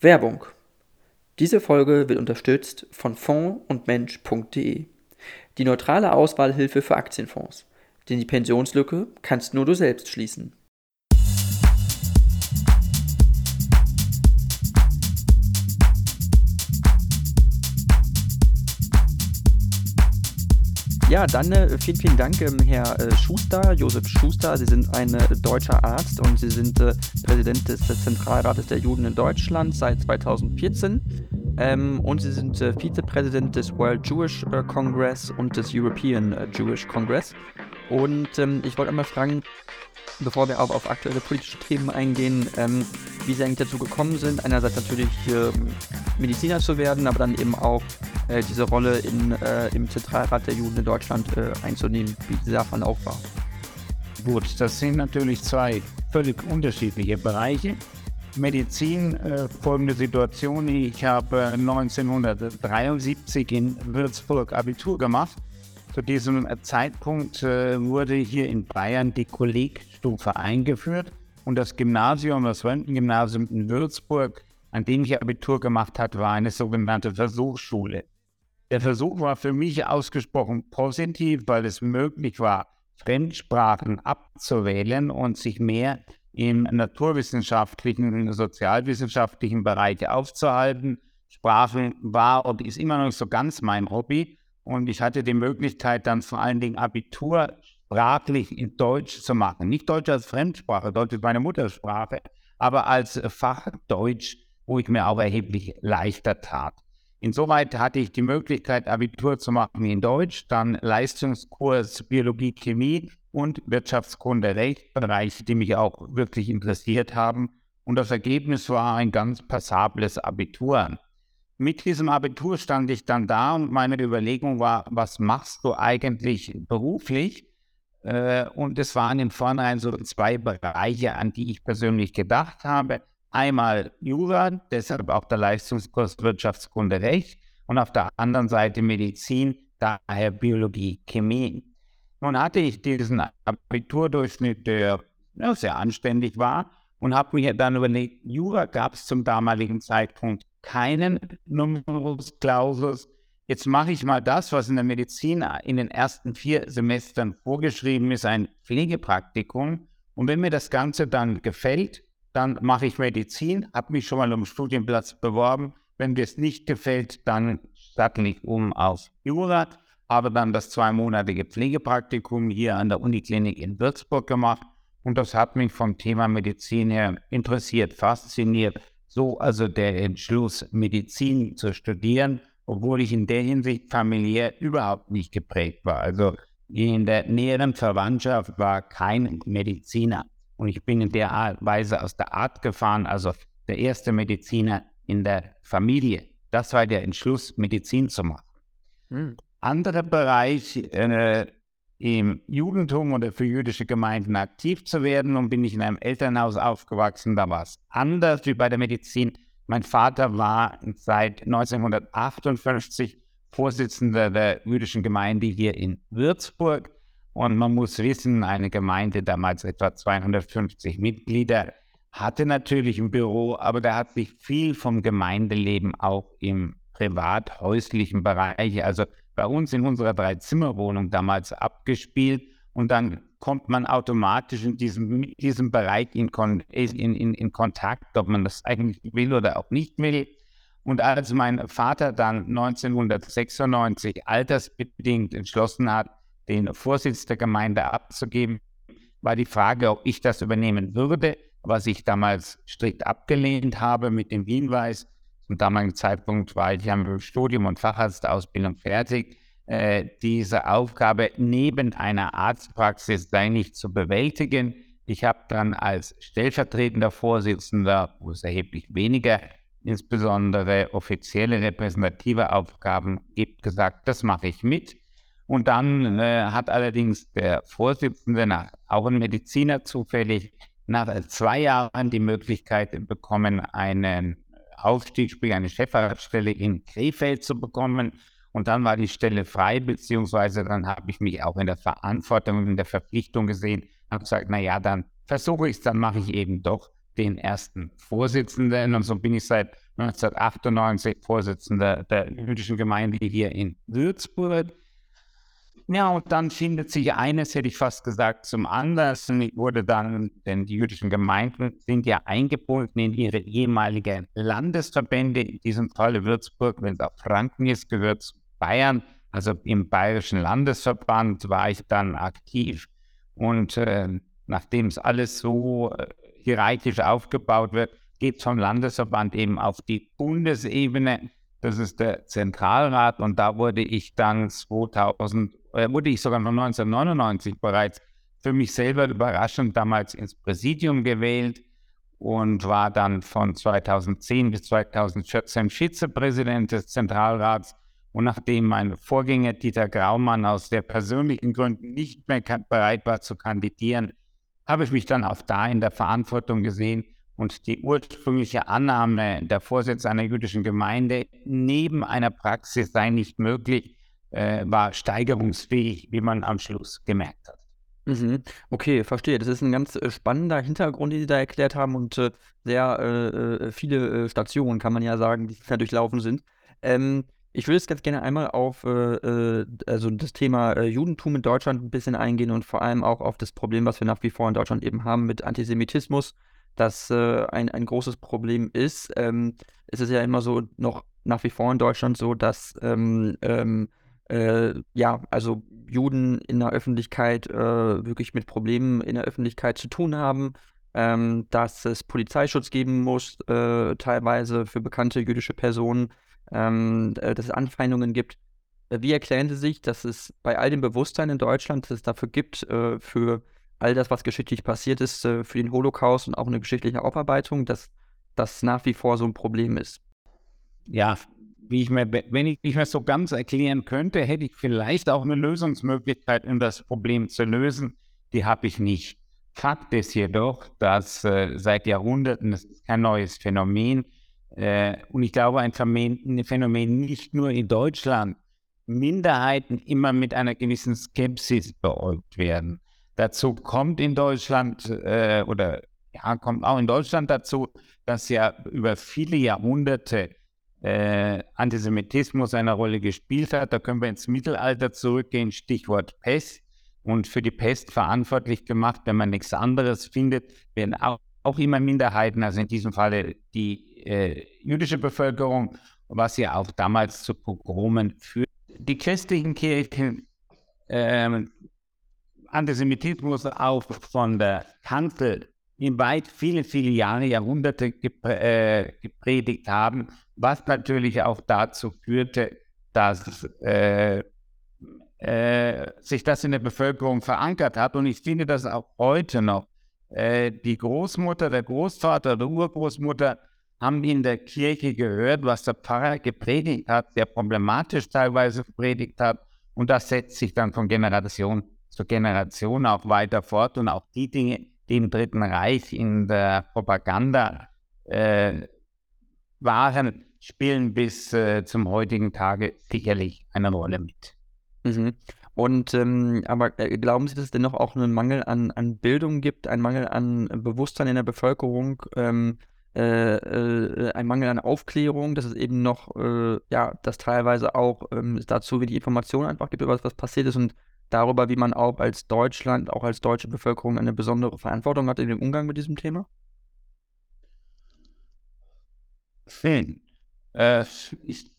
Werbung. Diese Folge wird unterstützt von Fonds und Mensch.de, die neutrale Auswahlhilfe für Aktienfonds. Denn die Pensionslücke kannst nur du selbst schließen. Ja, dann äh, vielen, vielen Dank, ähm, Herr äh, Schuster, Josef Schuster. Sie sind ein äh, deutscher Arzt und Sie sind äh, Präsident des Zentralrates der Juden in Deutschland seit 2014. Ähm, und Sie sind äh, Vizepräsident des World Jewish äh, Congress und des European Jewish Congress. Und ähm, ich wollte einmal fragen, bevor wir auch auf aktuelle politische Themen eingehen, ähm, wie Sie eigentlich dazu gekommen sind, einerseits natürlich äh, Mediziner zu werden, aber dann eben auch äh, diese Rolle in, äh, im Zentralrat der Juden in Deutschland äh, einzunehmen, wie dieser davon auch war. Gut, das sind natürlich zwei völlig unterschiedliche Bereiche. Medizin, äh, folgende Situation. Ich habe 1973 in Würzburg Abitur gemacht zu diesem Zeitpunkt äh, wurde hier in Bayern die Kollegstufe eingeführt und das Gymnasium, das Röntgengymnasium in Würzburg, an dem ich Abitur gemacht habe, war eine sogenannte Versuchsschule. Der Versuch war für mich ausgesprochen positiv, weil es möglich war, Fremdsprachen abzuwählen und sich mehr im naturwissenschaftlichen und sozialwissenschaftlichen Bereich aufzuhalten. Sprachen war und ist immer noch so ganz mein Hobby. Und ich hatte die Möglichkeit, dann vor allen Dingen Abitur sprachlich in Deutsch zu machen. Nicht Deutsch als Fremdsprache, Deutsch ist meine Muttersprache, aber als Fach Deutsch, wo ich mir auch erheblich leichter tat. Insoweit hatte ich die Möglichkeit, Abitur zu machen in Deutsch, dann Leistungskurs Biologie, Chemie und Wirtschaftskunde, Rechtsbereich, die mich auch wirklich interessiert haben. Und das Ergebnis war ein ganz passables Abitur mit diesem Abitur stand ich dann da und meine Überlegung war, was machst du eigentlich beruflich? Äh, und es waren in vornherein so zwei Bereiche, an die ich persönlich gedacht habe. Einmal Jura, deshalb auch der Leistungskurs Wirtschaftskunde Recht und auf der anderen Seite Medizin, daher Biologie, Chemie. Nun hatte ich diesen Abiturdurchschnitt, der ja, sehr anständig war und habe mir dann überlegt, Jura gab es zum damaligen Zeitpunkt keinen Numerus Clausus. Jetzt mache ich mal das, was in der Medizin in den ersten vier Semestern vorgeschrieben ist, ein Pflegepraktikum. Und wenn mir das Ganze dann gefällt, dann mache ich Medizin, habe mich schon mal um Studienplatz beworben. Wenn mir es nicht gefällt, dann sattel ich um auf Jura, habe dann das zweimonatige Pflegepraktikum hier an der Uniklinik in Würzburg gemacht. Und das hat mich vom Thema Medizin her interessiert, fasziniert so also der Entschluss, Medizin zu studieren, obwohl ich in der Hinsicht familiär überhaupt nicht geprägt war. Also in der näheren Verwandtschaft war kein Mediziner. Und ich bin in der Weise aus der Art gefahren, also der erste Mediziner in der Familie. Das war der Entschluss, Medizin zu machen. Hm. Anderer Bereich, äh, im Judentum oder für jüdische Gemeinden aktiv zu werden. Und bin ich in einem Elternhaus aufgewachsen, da war es anders wie bei der Medizin. Mein Vater war seit 1958 Vorsitzender der jüdischen Gemeinde hier in Würzburg. Und man muss wissen, eine Gemeinde, damals etwa 250 Mitglieder, hatte natürlich ein Büro, aber da hat sich viel vom Gemeindeleben auch im privat-häuslichen Bereich, also bei uns in unserer Dreizimmerwohnung damals abgespielt und dann kommt man automatisch in diesem, diesem Bereich in, in, in, in Kontakt, ob man das eigentlich will oder auch nicht will. Und als mein Vater dann 1996 altersbedingt entschlossen hat, den Vorsitz der Gemeinde abzugeben, war die Frage, ob ich das übernehmen würde, was ich damals strikt abgelehnt habe mit dem Hinweis, zum damaligen Zeitpunkt war ich ja mit Studium und Facharztausbildung fertig. Äh, diese Aufgabe neben einer Arztpraxis sei nicht zu bewältigen. Ich habe dann als stellvertretender Vorsitzender, wo es erheblich weniger, insbesondere offizielle repräsentative Aufgaben gibt, gesagt, das mache ich mit. Und dann äh, hat allerdings der Vorsitzende, nach, auch ein Mediziner zufällig, nach zwei Jahren die Möglichkeit bekommen, einen Aufstieg, sprich eine Chefarztstelle in Krefeld zu bekommen. Und dann war die Stelle frei, beziehungsweise dann habe ich mich auch in der Verantwortung, in der Verpflichtung gesehen, habe gesagt, naja, dann versuche ich es, dann mache ich eben doch den ersten Vorsitzenden und so bin ich seit 1998 Vorsitzender der jüdischen Gemeinde hier in Würzburg. Ja, und dann findet sich eines, hätte ich fast gesagt, zum anderen. Ich wurde dann, denn die jüdischen Gemeinden sind ja eingebunden in ihre ehemalige Landesverbände, in diesem Fall Würzburg, wenn es auch Franken ist, gehört zu Bayern. Also im Bayerischen Landesverband war ich dann aktiv. Und äh, nachdem es alles so äh, hierarchisch aufgebaut wird, geht es vom Landesverband eben auf die Bundesebene. Das ist der Zentralrat und da wurde ich dann 2000 äh, wurde ich sogar noch 1999 bereits für mich selber überraschend damals ins Präsidium gewählt und war dann von 2010 bis 2014 Vizepräsident des Zentralrats. Und nachdem mein Vorgänger Dieter Graumann aus der persönlichen Gründen nicht mehr bereit war zu kandidieren, habe ich mich dann auch da in der Verantwortung gesehen und die ursprüngliche Annahme, der Vorsitz einer jüdischen Gemeinde neben einer Praxis sei nicht möglich, äh, war steigerungsfähig, wie man am Schluss gemerkt hat. Mhm. Okay, verstehe. Das ist ein ganz äh, spannender Hintergrund, den Sie da erklärt haben und äh, sehr äh, äh viele äh, Stationen, kann man ja sagen, die da durchlaufen sind. Ähm, ich würde jetzt ganz gerne einmal auf also das Thema Judentum in Deutschland ein bisschen eingehen und vor allem auch auf das Problem, was wir nach wie vor in Deutschland eben haben mit Antisemitismus, das ein, ein großes Problem ist. Ähm, es ist ja immer so noch nach wie vor in Deutschland so, dass ähm, ähm, äh, ja, also Juden in der Öffentlichkeit äh, wirklich mit Problemen in der Öffentlichkeit zu tun haben, ähm, dass es Polizeischutz geben muss, äh, teilweise für bekannte jüdische Personen, ähm, äh, dass es Anfeindungen gibt. Äh, wie erklären Sie sich, dass es bei all dem Bewusstsein in Deutschland, dass es dafür gibt, äh, für all das, was geschichtlich passiert ist, für den Holocaust und auch eine geschichtliche Aufarbeitung, dass das nach wie vor so ein Problem ist? Ja, wie ich mir, wenn ich nicht mehr so ganz erklären könnte, hätte ich vielleicht auch eine Lösungsmöglichkeit, um das Problem zu lösen. Die habe ich nicht. Fakt ist jedoch, dass äh, seit Jahrhunderten, das ist kein neues Phänomen, äh, und ich glaube ein Phänomen, ein Phänomen nicht nur in Deutschland, Minderheiten immer mit einer gewissen Skepsis beäugt werden. Dazu kommt in Deutschland äh, oder ja, kommt auch in Deutschland dazu, dass ja über viele Jahrhunderte äh, Antisemitismus eine Rolle gespielt hat. Da können wir ins Mittelalter zurückgehen, Stichwort Pest. Und für die Pest verantwortlich gemacht, wenn man nichts anderes findet, werden auch, auch immer Minderheiten, also in diesem Falle die äh, jüdische Bevölkerung, was ja auch damals zu Pogromen führt. Die christlichen Kirchen, äh, Antisemitismus auch von der Kanzel in weit viele, viele Jahre, Jahrhunderte äh, gepredigt haben, was natürlich auch dazu führte, dass äh, äh, sich das in der Bevölkerung verankert hat. Und ich finde das auch heute noch. Äh, die Großmutter, der Großvater, der Urgroßmutter haben in der Kirche gehört, was der Pfarrer gepredigt hat, sehr problematisch teilweise gepredigt hat. Und das setzt sich dann von Generation zu Generation auch weiter fort. Und auch die Dinge, die im Dritten Reich in der Propaganda äh, waren, spielen bis äh, zum heutigen Tage sicherlich eine Rolle mit. Mhm. Und ähm, aber äh, glauben Sie, dass es dennoch auch einen Mangel an, an Bildung gibt, einen Mangel an Bewusstsein in der Bevölkerung, ähm, äh, äh, ein Mangel an Aufklärung, dass es eben noch, äh, ja, dass teilweise auch ähm, dazu wie die Informationen einfach gibt, über was passiert ist und darüber, wie man auch als Deutschland, auch als deutsche Bevölkerung eine besondere Verantwortung hat in dem Umgang mit diesem Thema? Schön. Äh, ich,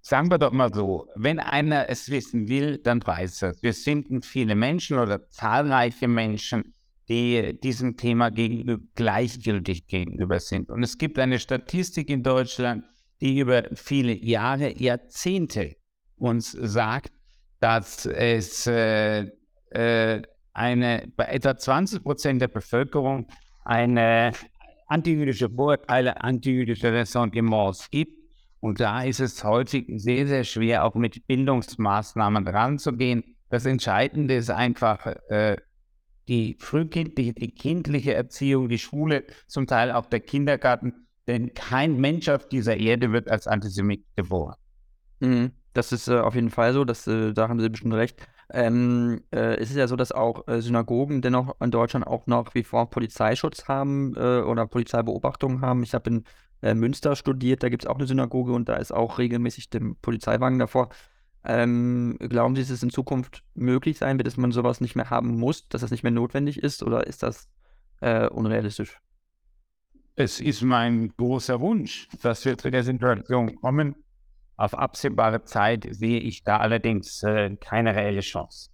sagen wir doch mal so, wenn einer es wissen will, dann weiß er. Wir sind viele Menschen oder zahlreiche Menschen, die diesem Thema gegenüber gleichgültig gegenüber sind. Und es gibt eine Statistik in Deutschland, die über viele Jahre, Jahrzehnte uns sagt, dass es äh, äh, eine, bei etwa 20 Prozent der Bevölkerung eine antijüdische Vorurteile, antijüdische Ressentiments gibt. Und da ist es häufig sehr, sehr schwer, auch mit Bildungsmaßnahmen ranzugehen. Das Entscheidende ist einfach äh, die frühkindliche, die kindliche Erziehung, die Schule, zum Teil auch der Kindergarten. Denn kein Mensch auf dieser Erde wird als Antisemit geboren. Mhm. Das ist äh, auf jeden Fall so, das, äh, da haben Sie bestimmt recht. Ähm, äh, es ist ja so, dass auch äh, Synagogen dennoch in Deutschland auch noch wie vor Polizeischutz haben äh, oder Polizeibeobachtung haben. Ich habe in äh, Münster studiert, da gibt es auch eine Synagoge und da ist auch regelmäßig der Polizeiwagen davor. Ähm, glauben Sie, dass es in Zukunft möglich sein wird, dass man sowas nicht mehr haben muss, dass das nicht mehr notwendig ist oder ist das unrealistisch? Es ist mein großer Wunsch, dass wir zu der Situation kommen, auf absehbare Zeit sehe ich da allerdings äh, keine reelle Chance.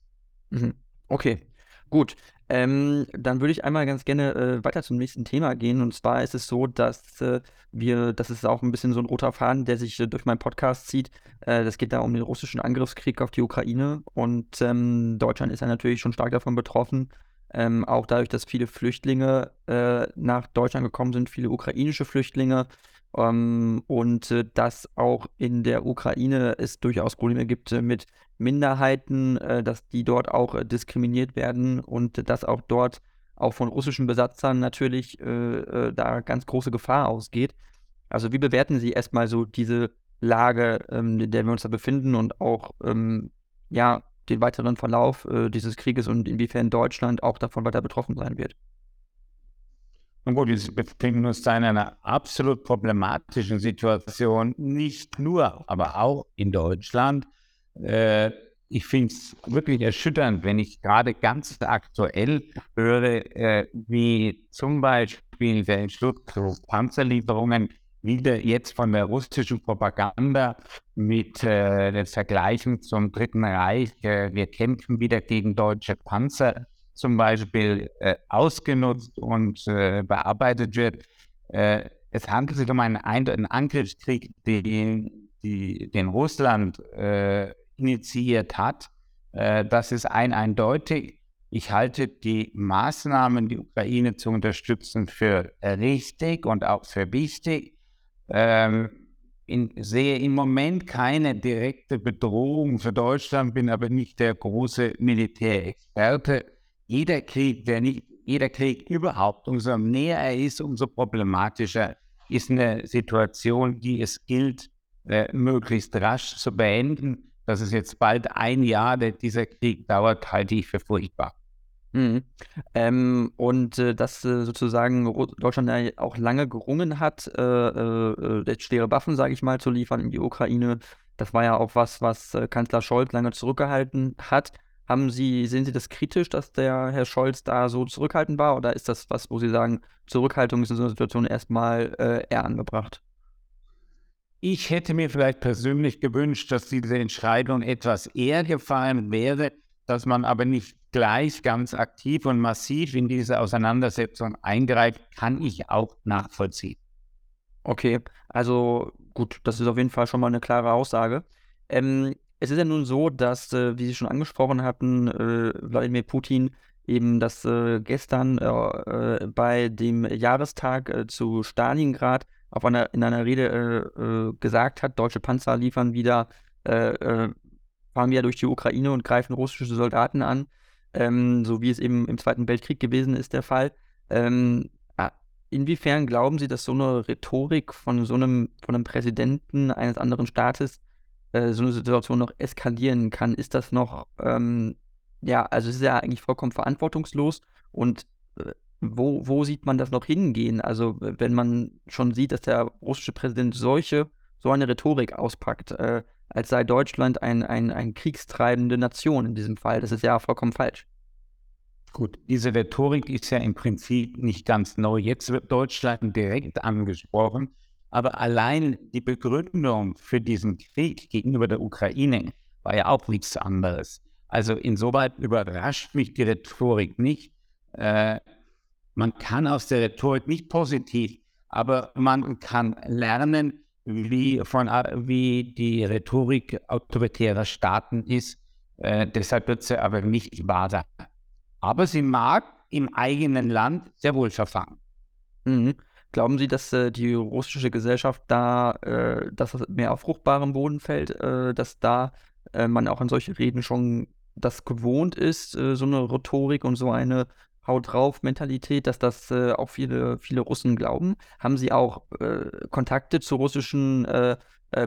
Mhm. Okay, gut. Ähm, dann würde ich einmal ganz gerne äh, weiter zum nächsten Thema gehen. Und zwar ist es so, dass äh, wir, das ist auch ein bisschen so ein roter Faden, der sich äh, durch meinen Podcast zieht. Äh, das geht da um den russischen Angriffskrieg auf die Ukraine. Und ähm, Deutschland ist ja natürlich schon stark davon betroffen. Ähm, auch dadurch, dass viele Flüchtlinge äh, nach Deutschland gekommen sind, viele ukrainische Flüchtlinge. Ähm, und äh, dass auch in der Ukraine es durchaus Probleme gibt äh, mit Minderheiten, äh, dass die dort auch äh, diskriminiert werden und dass auch dort auch von russischen Besatzern natürlich äh, äh, da ganz große Gefahr ausgeht. Also wie bewerten Sie erstmal so diese Lage, ähm, in der wir uns da befinden und auch ähm, ja, den weiteren Verlauf dieses Krieges und inwiefern Deutschland auch davon weiter betroffen sein wird? Nun gut, wir befinden uns da in einer absolut problematischen Situation, nicht nur, aber auch in Deutschland. Äh, ich finde es wirklich erschütternd, wenn ich gerade ganz aktuell höre, äh, wie zum Beispiel der Entschluss zu Panzerlieferungen wieder jetzt von der russischen Propaganda mit äh, den Vergleichen zum Dritten Reich, äh, wir kämpfen wieder gegen deutsche Panzer zum Beispiel äh, ausgenutzt und äh, bearbeitet wird. Äh, es handelt sich um einen, einen Angriffskrieg, den, die, den Russland äh, initiiert hat. Äh, das ist ein eindeutig. Ich halte die Maßnahmen, die Ukraine zu unterstützen, für richtig und auch für wichtig. Ähm, in, sehe im Moment keine direkte Bedrohung für Deutschland, bin aber nicht der große Militärexperte jeder Krieg, der nicht, jeder Krieg überhaupt, umso näher er ist, umso problematischer ist eine Situation, die es gilt, äh, möglichst rasch zu beenden. Dass es jetzt bald ein Jahr, der dieser Krieg dauert, halte ich für furchtbar. Mhm. Ähm, und äh, dass äh, sozusagen Deutschland ja auch lange gerungen hat, äh, äh schwere Waffen, sage ich mal, zu liefern in die Ukraine. Das war ja auch was, was äh, Kanzler Scholz lange zurückgehalten hat. Haben Sie, sehen Sie das kritisch, dass der Herr Scholz da so zurückhaltend war? Oder ist das was, wo Sie sagen, Zurückhaltung ist in so einer Situation erstmal äh, eher angebracht? Ich hätte mir vielleicht persönlich gewünscht, dass diese Entscheidung etwas eher gefallen wäre, dass man aber nicht gleich ganz aktiv und massiv in diese Auseinandersetzung eingreift, kann ich auch nachvollziehen. Okay, also gut, das ist auf jeden Fall schon mal eine klare Aussage. Ähm, es ist ja nun so, dass, äh, wie Sie schon angesprochen hatten, äh, Wladimir Putin eben das äh, gestern äh, äh, bei dem Jahrestag äh, zu Stalingrad auf einer, in einer Rede gesagt hat, deutsche Panzer liefern wieder, fahren wieder durch die Ukraine und greifen russische Soldaten an, ähm, so wie es eben im Zweiten Weltkrieg gewesen ist, der Fall. Ähm, inwiefern glauben Sie, dass so eine Rhetorik von so einem, von einem Präsidenten eines anderen Staates äh, so eine Situation noch eskalieren kann, ist das noch, ähm, ja, also es ist ja eigentlich vollkommen verantwortungslos und äh, wo, wo sieht man das noch hingehen? Also wenn man schon sieht, dass der russische Präsident solche, so eine Rhetorik auspackt, äh, als sei Deutschland ein, ein, ein kriegstreibende Nation in diesem Fall, das ist ja vollkommen falsch. Gut, diese Rhetorik ist ja im Prinzip nicht ganz neu. Jetzt wird Deutschland direkt angesprochen. Aber allein die Begründung für diesen Krieg gegenüber der Ukraine war ja auch nichts anderes. Also insoweit überrascht mich die Rhetorik nicht. Äh, man kann aus der Rhetorik nicht positiv, aber man kann lernen, wie, von, wie die Rhetorik autoritärer Staaten ist. Äh, deshalb wird sie aber nicht wahr Aber sie mag im eigenen Land sehr wohl verfangen. Mhm. Glauben Sie, dass äh, die russische Gesellschaft da, äh, dass das mehr auf fruchtbarem Boden fällt, äh, dass da äh, man auch an solche Reden schon das gewohnt ist, äh, so eine Rhetorik und so eine Haut drauf Mentalität, dass das äh, auch viele, viele Russen glauben? Haben Sie auch Kontakte zu russischen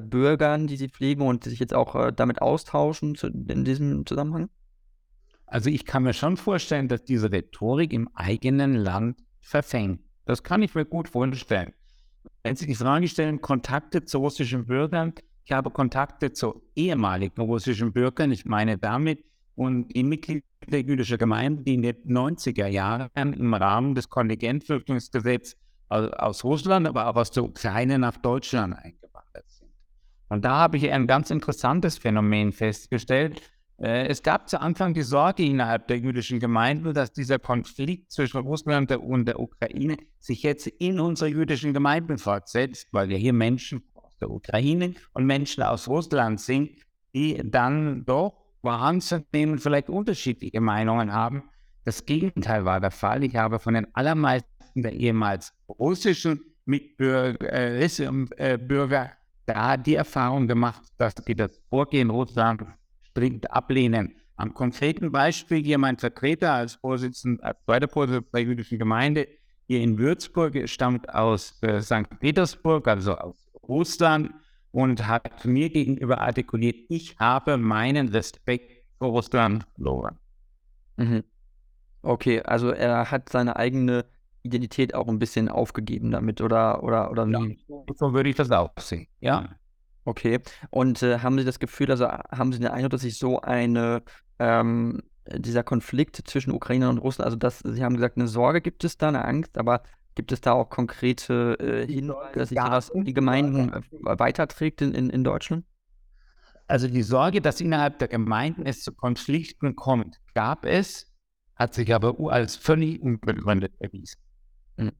Bürgern, die Sie pflegen und sich jetzt auch damit austauschen zu, in diesem Zusammenhang? Also ich kann mir schon vorstellen, dass diese Rhetorik im eigenen Land verfängt. Das kann ich mir gut vorstellen. Wenn Sie die Frage stellen, Kontakte zu russischen Bürgern, ich habe Kontakte zu ehemaligen russischen Bürgern, ich meine damit, und die Mitglieder der jüdischen Gemeinde, die in den 90er Jahren im Rahmen des Kontingentflüchtlingsgesetzes aus Russland, aber auch aus der Ukraine nach Deutschland eingewandert sind. Und da habe ich ein ganz interessantes Phänomen festgestellt. Äh, es gab zu Anfang die Sorge innerhalb der jüdischen Gemeinde, dass dieser Konflikt zwischen Russland und der Ukraine sich jetzt in unsere jüdischen Gemeinden fortsetzt, weil ja hier Menschen aus der Ukraine und Menschen aus Russland sind, die dann doch wahrzunehmen vielleicht unterschiedliche Meinungen haben. Das Gegenteil war der Fall. Ich habe von den allermeisten der ehemals russischen Mitbürger äh, äh da die Erfahrung gemacht, dass sie das Vorgehen Russlands strikt ablehnen. Am konkreten Beispiel hier mein Vertreter als Vorsitzender, als zweiter Vorsitzender der jüdischen Gemeinde hier in Würzburg stammt aus äh, St. Petersburg, also aus Russland, und hat mir gegenüber artikuliert, ich habe meinen Respekt vor Russland verloren. Mhm. Okay, also er hat seine eigene Identität auch ein bisschen aufgegeben damit, oder, oder, oder ja, So würde ich das auch sehen, ja. Okay. Und äh, haben Sie das Gefühl, also haben Sie den Eindruck, dass sich so eine, ähm, dieser Konflikt zwischen Ukraine und Russland, also dass Sie haben gesagt, eine Sorge gibt es da, eine Angst, aber gibt es da auch konkrete äh, Hinweise, dass sich das die Gemeinden äh, weiterträgt in, in, in Deutschland? Also die Sorge, dass innerhalb der Gemeinden es zu Konflikten kommt, gab es, hat sich aber als völlig unbegründet erwiesen. Mhm.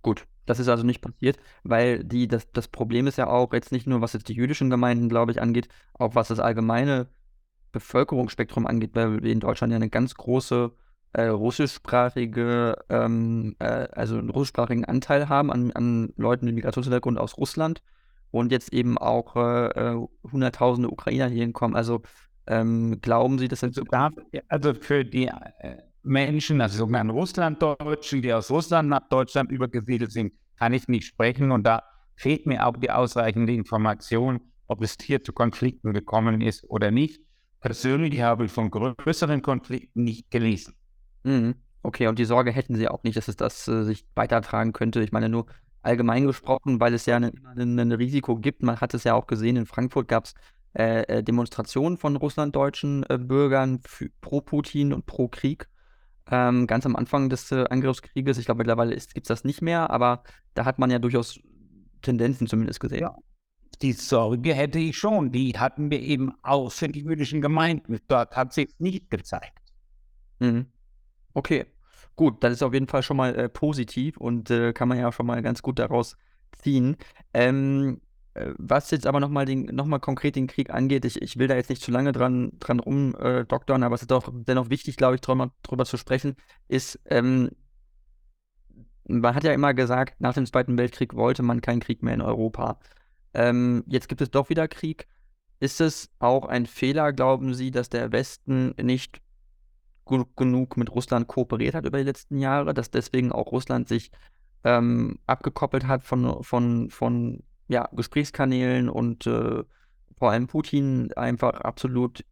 Gut, das ist also nicht passiert, weil die, das, das Problem ist ja auch jetzt nicht nur, was jetzt die jüdischen Gemeinden, glaube ich, angeht, auch was das allgemeine Bevölkerungsspektrum angeht, weil wir in Deutschland ja eine ganz große äh, russischsprachige, ähm, äh, also einen russischsprachigen Anteil haben an, an Leuten mit Migrationshintergrund aus Russland und jetzt eben auch äh, äh hunderttausende Ukrainer hier hinkommen. Also ähm, glauben Sie, dass das also für die äh, Menschen, also sogenannten Russlanddeutschen, die aus Russland nach Deutschland übergesiedelt sind, kann ich nicht sprechen. Und da fehlt mir auch die ausreichende Information, ob es hier zu Konflikten gekommen ist oder nicht. Persönlich habe ich von größeren Konflikten nicht gelesen. Mhm. Okay, und die Sorge hätten Sie auch nicht, dass es das äh, sich weitertragen könnte. Ich meine nur allgemein gesprochen, weil es ja ein Risiko gibt. Man hat es ja auch gesehen, in Frankfurt gab es äh, äh, Demonstrationen von russlanddeutschen äh, Bürgern pro Putin und pro Krieg ähm, ganz am Anfang des äh, Angriffskrieges. Ich glaube, mittlerweile gibt es das nicht mehr, aber da hat man ja durchaus Tendenzen zumindest gesehen. Ja. Die Sorge hätte ich schon. Die hatten wir eben auch für die jüdischen Gemeinden. Dort hat sich nicht gezeigt. Mhm. Okay, gut, das ist auf jeden Fall schon mal äh, positiv und äh, kann man ja schon mal ganz gut daraus ziehen. Ähm, äh, was jetzt aber nochmal noch konkret den Krieg angeht, ich, ich will da jetzt nicht zu lange dran, dran rumdoktern, äh, aber es ist auch dennoch wichtig, glaube ich, drüber, drüber zu sprechen, ist, ähm, man hat ja immer gesagt, nach dem Zweiten Weltkrieg wollte man keinen Krieg mehr in Europa. Ähm, jetzt gibt es doch wieder Krieg. Ist es auch ein Fehler, glauben Sie, dass der Westen nicht gut genug mit Russland kooperiert hat über die letzten Jahre, dass deswegen auch Russland sich ähm, abgekoppelt hat von, von, von ja, Gesprächskanälen und äh, vor allem Putin einfach absolut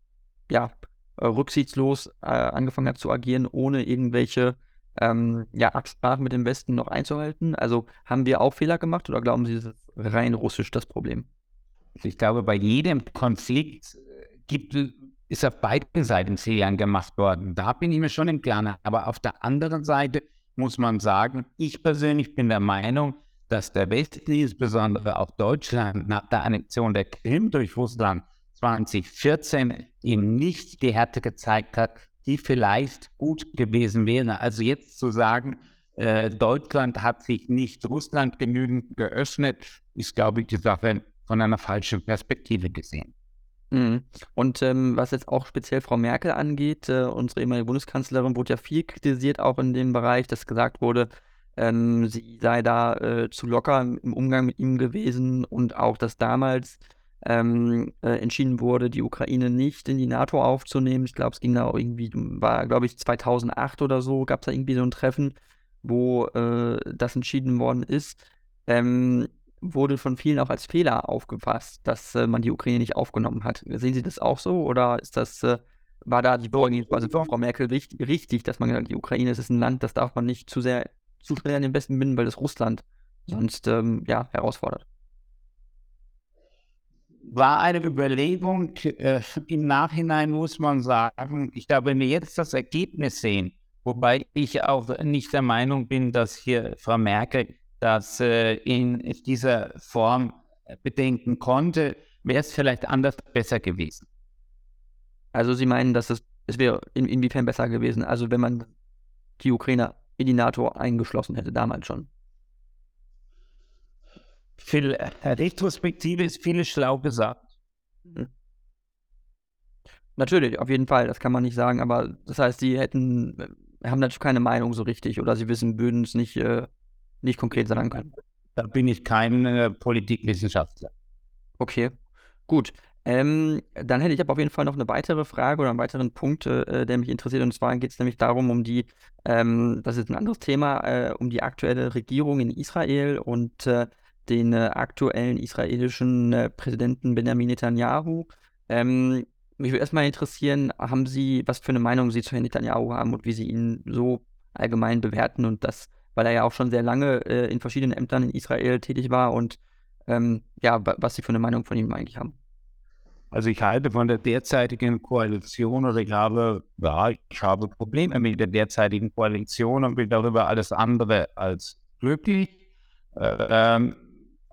ja, äh, rücksichtslos äh, angefangen hat zu agieren, ohne irgendwelche ähm, ja, Absprachen mit dem Westen noch einzuhalten. Also haben wir auch Fehler gemacht oder glauben Sie, das ist rein russisch das Problem? Ich glaube, bei jedem Konflikt äh, gibt, ist auf beiden Seiten Fehlern gemacht worden. Da bin ich mir schon im Klaren. Aber auf der anderen Seite muss man sagen, ich persönlich bin der Meinung, dass der Westen, insbesondere auch Deutschland, nach der Annexion der Krim durch Russland 2014 eben nicht die Härte gezeigt hat, die vielleicht gut gewesen wäre. Also jetzt zu sagen, äh, Deutschland hat sich nicht Russland genügend geöffnet, ist, glaube ich, die Sache von einer falschen Perspektive gesehen. Mhm. Und ähm, was jetzt auch speziell Frau Merkel angeht, äh, unsere ehemalige Bundeskanzlerin wurde ja viel kritisiert, auch in dem Bereich, dass gesagt wurde, ähm, sie sei da äh, zu locker im Umgang mit ihm gewesen und auch, dass damals ähm, äh, entschieden wurde, die Ukraine nicht in die NATO aufzunehmen. Ich glaube, es ging da auch irgendwie, war glaube ich 2008 oder so, gab es da irgendwie so ein Treffen, wo äh, das entschieden worden ist. Ähm, wurde von vielen auch als Fehler aufgefasst, dass äh, man die Ukraine nicht aufgenommen hat. Sehen Sie das auch so oder ist das äh, war da die Vorgehensweise von Frau Merkel richtig, richtig, dass man gesagt hat, die Ukraine ist ein Land, das darf man nicht zu sehr zu schnell an den Westen binden, weil das Russland sonst ähm, ja, herausfordert. War eine Überlegung, äh, im Nachhinein muss man sagen, ich glaube, wenn wir jetzt das Ergebnis sehen, wobei ich auch nicht der Meinung bin, dass hier Frau Merkel das äh, in dieser Form bedenken konnte, wäre es vielleicht anders besser gewesen. Also Sie meinen, dass es, es wäre in, inwiefern besser gewesen, also wenn man die Ukrainer in die NATO eingeschlossen hätte, damals schon? Viel äh, Retrospektive ist vieles schlau gesagt. Hm. Natürlich, auf jeden Fall, das kann man nicht sagen, aber das heißt, sie hätten, äh, haben natürlich keine Meinung so richtig oder sie wissen, würden es nicht, äh, nicht konkret sagen können. Da bin ich kein äh, Politikwissenschaftler. Okay, gut. Ähm, dann hätte ich aber auf jeden Fall noch eine weitere Frage oder einen weiteren Punkt, äh, der mich interessiert. Und zwar geht es nämlich darum, um die, ähm, das ist ein anderes Thema, äh, um die aktuelle Regierung in Israel und äh, den äh, aktuellen israelischen äh, Präsidenten Benjamin Netanyahu. Ähm, mich würde erstmal interessieren, haben Sie, was für eine Meinung Sie zu Herrn Netanyahu haben und wie Sie ihn so allgemein bewerten und das, weil er ja auch schon sehr lange äh, in verschiedenen Ämtern in Israel tätig war und ähm, ja, was Sie für eine Meinung von ihm eigentlich haben. Also ich halte von der derzeitigen Koalition oder ich habe, ja, ich habe Probleme mit der derzeitigen Koalition und bin darüber alles andere als glücklich. Ähm,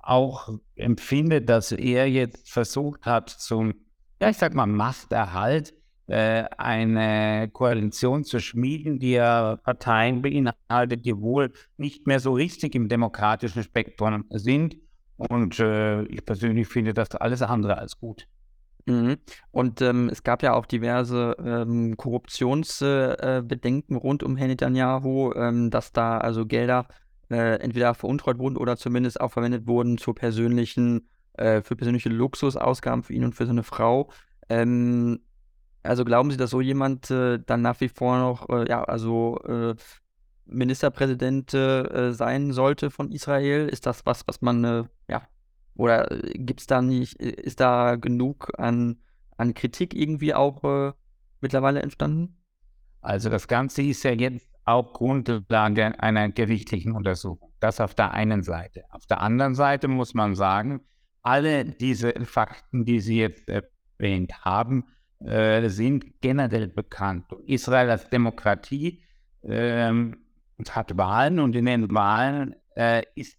auch empfinde, dass er jetzt versucht hat, zum, ja, ich sag mal, Machterhalt äh, eine Koalition zu schmieden, die ja Parteien beinhaltet, die wohl nicht mehr so richtig im demokratischen Spektrum sind. Und äh, ich persönlich finde das alles andere als gut. Mhm. Und ähm, es gab ja auch diverse ähm, Korruptionsbedenken äh, rund um Herrn Netanyahu, ähm, dass da also Gelder äh, entweder veruntreut wurden oder zumindest auch verwendet wurden zur persönlichen, äh, für persönliche Luxusausgaben für ihn und für seine Frau. Ähm, also glauben Sie, dass so jemand äh, dann nach wie vor noch, äh, ja, also äh, Ministerpräsident äh, sein sollte von Israel? Ist das was, was man, ja, oder gibt es da nicht, ist da genug an, an Kritik irgendwie auch mittlerweile entstanden? Also das Ganze ist ja jetzt auch Grundlage einer gerichtlichen Untersuchung. Das auf der einen Seite. Auf der anderen Seite muss man sagen, alle diese Fakten, die Sie jetzt erwähnt haben, äh, sind generell bekannt. Israel als Demokratie äh, hat Wahlen und in den Wahlen äh, ist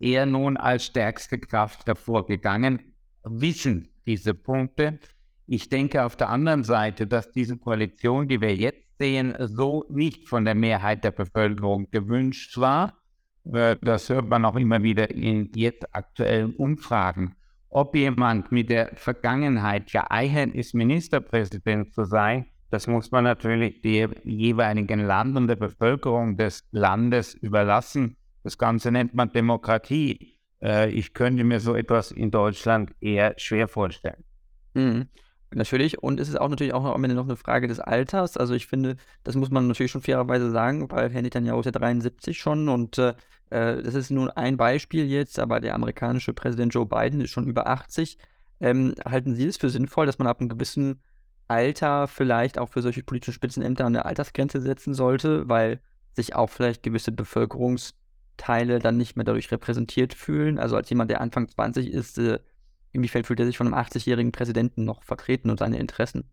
er nun als stärkste Kraft hervorgegangen, wissen diese Punkte. Ich denke auf der anderen Seite, dass diese Koalition, die wir jetzt sehen, so nicht von der Mehrheit der Bevölkerung gewünscht war. Äh, das hört man auch immer wieder in jetzt aktuellen Umfragen. Ob jemand mit der Vergangenheit geeignet ist, Ministerpräsident zu sein, das muss man natürlich dem jeweiligen Land und der Bevölkerung des Landes überlassen. Das Ganze nennt man Demokratie. Äh, ich könnte mir so etwas in Deutschland eher schwer vorstellen. Mhm. Natürlich, und es ist auch natürlich auch am Ende noch eine Frage des Alters. Also ich finde, das muss man natürlich schon fairerweise sagen, weil Herr Netanyahu ist ja 73 schon und äh, äh, das ist nun ein Beispiel jetzt, aber der amerikanische Präsident Joe Biden ist schon über 80. Ähm, halten Sie es für sinnvoll, dass man ab einem gewissen Alter vielleicht auch für solche politischen Spitzenämter eine Altersgrenze setzen sollte, weil sich auch vielleicht gewisse Bevölkerungsteile dann nicht mehr dadurch repräsentiert fühlen? Also als jemand, der Anfang 20 ist, äh, Inwiefern fühlt er sich von einem 80-jährigen Präsidenten noch vertreten und seine Interessen?